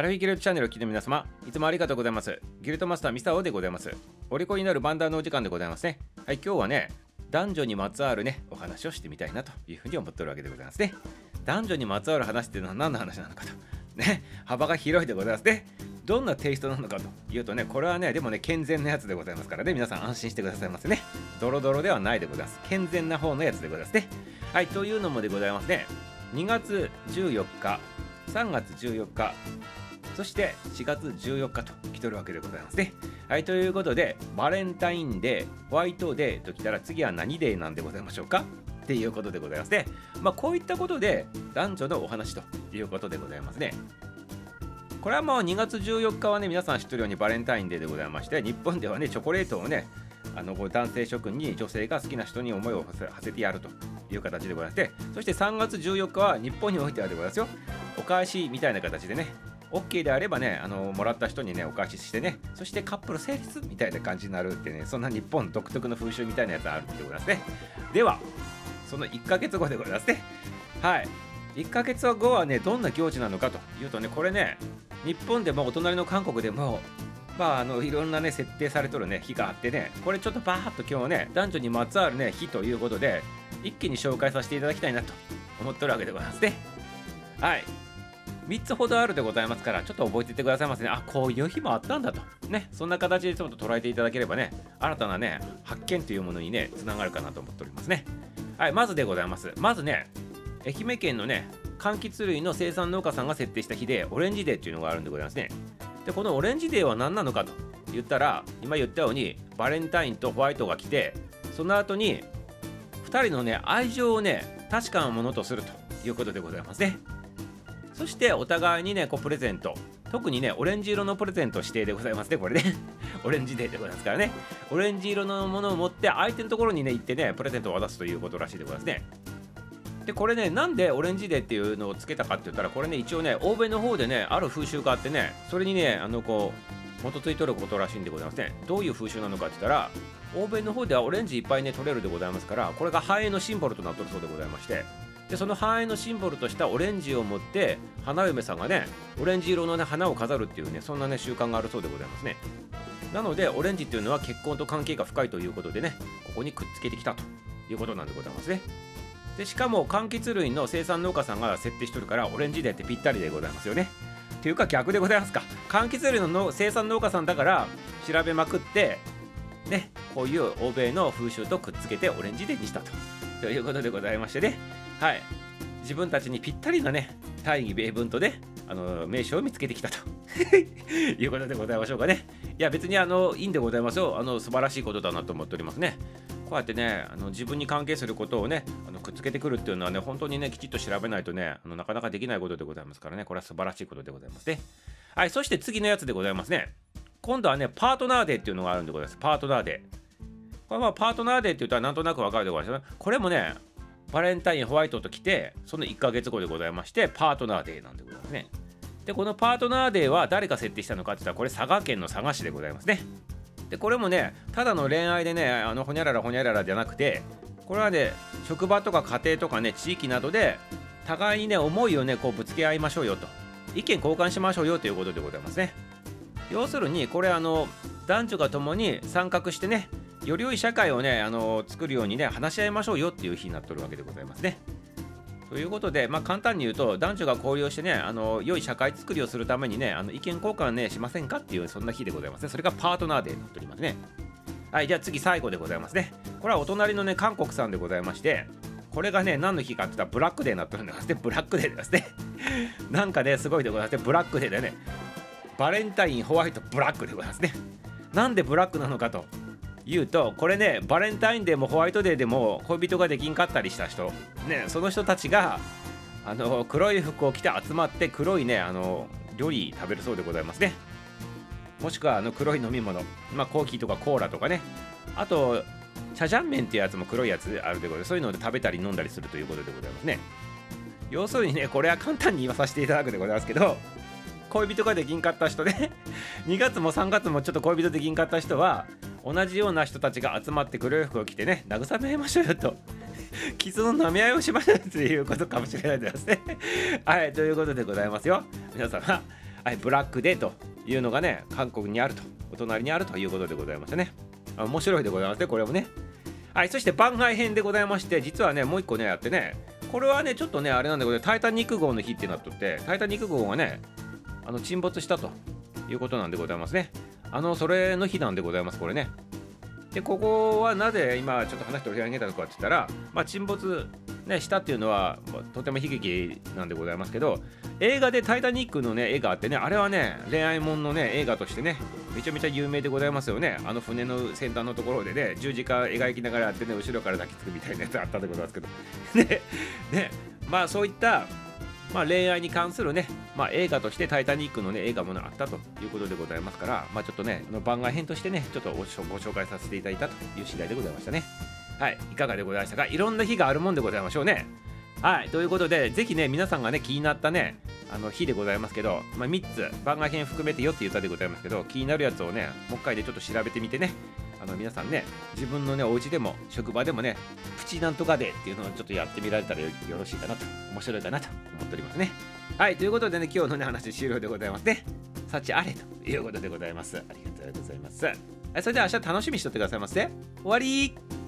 アラフィギルドチャンネルを聞いて皆様、いつもありがとうございます。ギルドマスターミサオでございます。お利口になるバンダーのお時間でございますね。はい、今日はね、男女にまつわるね、お話をしてみたいなというふうに思ってるわけでございますね。男女にまつわる話っていうのは何の話なのかと。ね、幅が広いでございますね。どんなテイストなのかというとね、これはね、でもね、健全なやつでございますからね、皆さん安心してくださいませね。ドロドロではないでございます。健全な方のやつでございますね。はい、というのもでございますね。2月14日、3月14日、そして4月14日と来とるわけでございますね。はい、ということで、バレンタインデー、ホワイトデーときたら次は何デーなんでございましょうか？っていうことでございますね。まあ、こういったことで男女のお話ということでございますね。これはもう2月14日はね、皆さん知ってるようにバレンタインデーでございまして、日本ではね、チョコレートをね、あの男性諸君に女性が好きな人に思いを馳せてやるという形でございまして、そして3月14日は日本においてはでございますよ、お返しみたいな形でね、OK であればね、あのもらった人にね、お返ししてね、そしてカップル成立みたいな感じになるってね、そんな日本独特の風習みたいなやつあるんでございますね。では、その1ヶ月後でございますね。はい。1ヶ月後はね、どんな行事なのかというとね、これね、日本でもお隣の韓国でも、まあ、あのいろんなね、設定されとるね、日があってね、これちょっとバーッと今日ね、男女にまつわるね、日ということで、一気に紹介させていただきたいなと思ってるわけでございますね。はい。3つほどあるでございますから、ちょっと覚えていてくださいませね。あ、こういう日もあったんだと。ね、そんな形でちょっと捉えていただければね、新たなね、発見というものにね、つながるかなと思っておりますね。はい、まずでございます。まずね、愛媛県のね、柑橘類の生産農家さんが設定した日で、オレンジデーっていうのがあるんでございますね。で、このオレンジデーは何なのかと言ったら、今言ったように、バレンタインとホワイトが来て、その後に、2人のね、愛情をね、確かなものとするということでございますね。そしてお互いにねこうプレゼント。特にねオレンジ色のプレゼント指定でございますねこれね。オレンジデーでございますからね。オレンジ色のものを持って相手のところにね行ってねプレゼントを渡すということらしいでございますね。でこれねなんでオレンジデーっていうのをつけたかって言ったらこれね一応ね欧米の方でねある風習があってねそれにねあのこう基づいとることらしいんでございますね。どういう風習なのかって言ったら欧米の方ではオレンジいっぱいね取れるでございますからこれが繁栄のシンボルとなっとるそうでございまして。でその繁栄のシンボルとしたオレンジを持って花嫁さんがねオレンジ色の、ね、花を飾るっていうねそんなね習慣があるそうでございますね。なのでオレンジっていうのは結婚と関係が深いということでねここにくっつけてきたということなんでございますね。でしかも柑橘類の生産農家さんが設定しとるからオレンジデーってぴったりでございますよね。っていうか逆でございますか。柑橘類の生産農家さんだから調べまくってねこういう欧米の風習とくっつけてオレンジデーにしたと。ということでございましてね。はい、自分たちにぴったりなね大義名分とねあの名称を見つけてきたと。いうことでございましょうかね。いや別にあのいいんでございますよ。あの素晴らしいことだなと思っておりますね。こうやってねあの自分に関係することをねあのくっつけてくるっていうのはね本当にねきちっと調べないとねあのなかなかできないことでございますからね。これは素晴らしいことでございますね。はいそして次のやつでございますね。今度はねパートナーデーっていうのがあるんでございます。パートナーデー。これはパートナーデーって言ったらなんとなくわかるでございます。これもねバレンタインホワイトと来てその1ヶ月後でございましてパートナーデーなんでございますね。でこのパートナーデーは誰が設定したのかって言ったらこれ佐賀県の佐賀市でございますね。でこれもねただの恋愛でねあのほにゃららほにゃららじゃなくてこれはね職場とか家庭とかね地域などで互いにね思いをねこうぶつけ合いましょうよと。意見交換しましょうよということでございますね。要するにこれあの男女が共に参画してねより良い社会をねあの作るようにね話し合いましょうよっていう日になってるわけでございますね。ということで、まあ、簡単に言うと男女が交流してねあの良い社会作りをするためにねあの意見交換ねしませんかっていうそんな日でございますね。それがパートナーデーになっておりますね。はい、じゃあ次最後でございますね。これはお隣のね韓国さんでございましてこれがね何の日かって言ったらブラックデーになってるんですね。ブラックデーですね。なんかねすごいでございましてブラックデーでねバレンタインホワイトブラックでございますね。なんでブラックなのかと言うとこれねバレンタインデーもホワイトデーでも恋人ができんかったりした人。ねその人たちがあの黒い服を着て集まって黒いねあの料理食べるそうでございますね。もしくはあの黒い飲み物。まあコーヒーとかコーラとかね。あとチャジャン麺っていうやつも黒いやつあるでございます。そういうので食べたり飲んだりするということでございますね。要するにねこれは簡単に言わさせていただくでございますけど恋人ができんかった人 で2月も3月もちょっと恋人できんかった人は同じような人たちが集まって黒い服を着てね慰めましょうよと。傷の舐め合いをしましょうということかもしれないですね。はいということでございますよ。皆様はい、ブラックデーというのがね韓国にあるとお隣にあるということでございましたね。面白いでございますねこれもね。はいそして番外編でございまして実はねもう一個ねやってねこれはねちょっとねあれなんだけどタイタニック号の日ってなっとってタイタニック号がねあの沈没したということなんでございますね。あのそれの日なんでございますこれね。でここはなぜ今ちょっと話して取り上げたのかって言ったら、まあ、沈没、ね、したっていうのは、まあ、とても悲劇なんでございますけど映画で「タイタニック」のね映画あってねあれはね恋愛もんのね映画としてねめちゃめちゃ有名でございますよね。あの船の先端のところでね十字架描きながらやってね後ろから抱きつくみたいなやつあったでございますけど。ねねまあそういったまあ、恋愛に関するね、まあ、映画として「タイタニック」の、ね、映画もあったということでございますから、まあ、ちょっとね番外編としてねちょっとご紹介させていただいたという次第でございましたね。はいいかがでございましたか？いろんな日があるもんでございましょうね。はいということでぜひね皆さんがね気になったねあの日でございますけど、まあ、3つ番外編含めて4って言ったでございますけど気になるやつをねもう一回でちょっと調べてみてね。あの皆さんね自分のねお家でも職場でもねプチなんとかでっていうのをちょっとやってみられたらよろしいかなと面白いかなと思っておりますね。はいということでね今日のね話終了でございますね。幸あれということでございます。ありがとうございます。それでは明日楽しみにしとってくださいませ。終わり。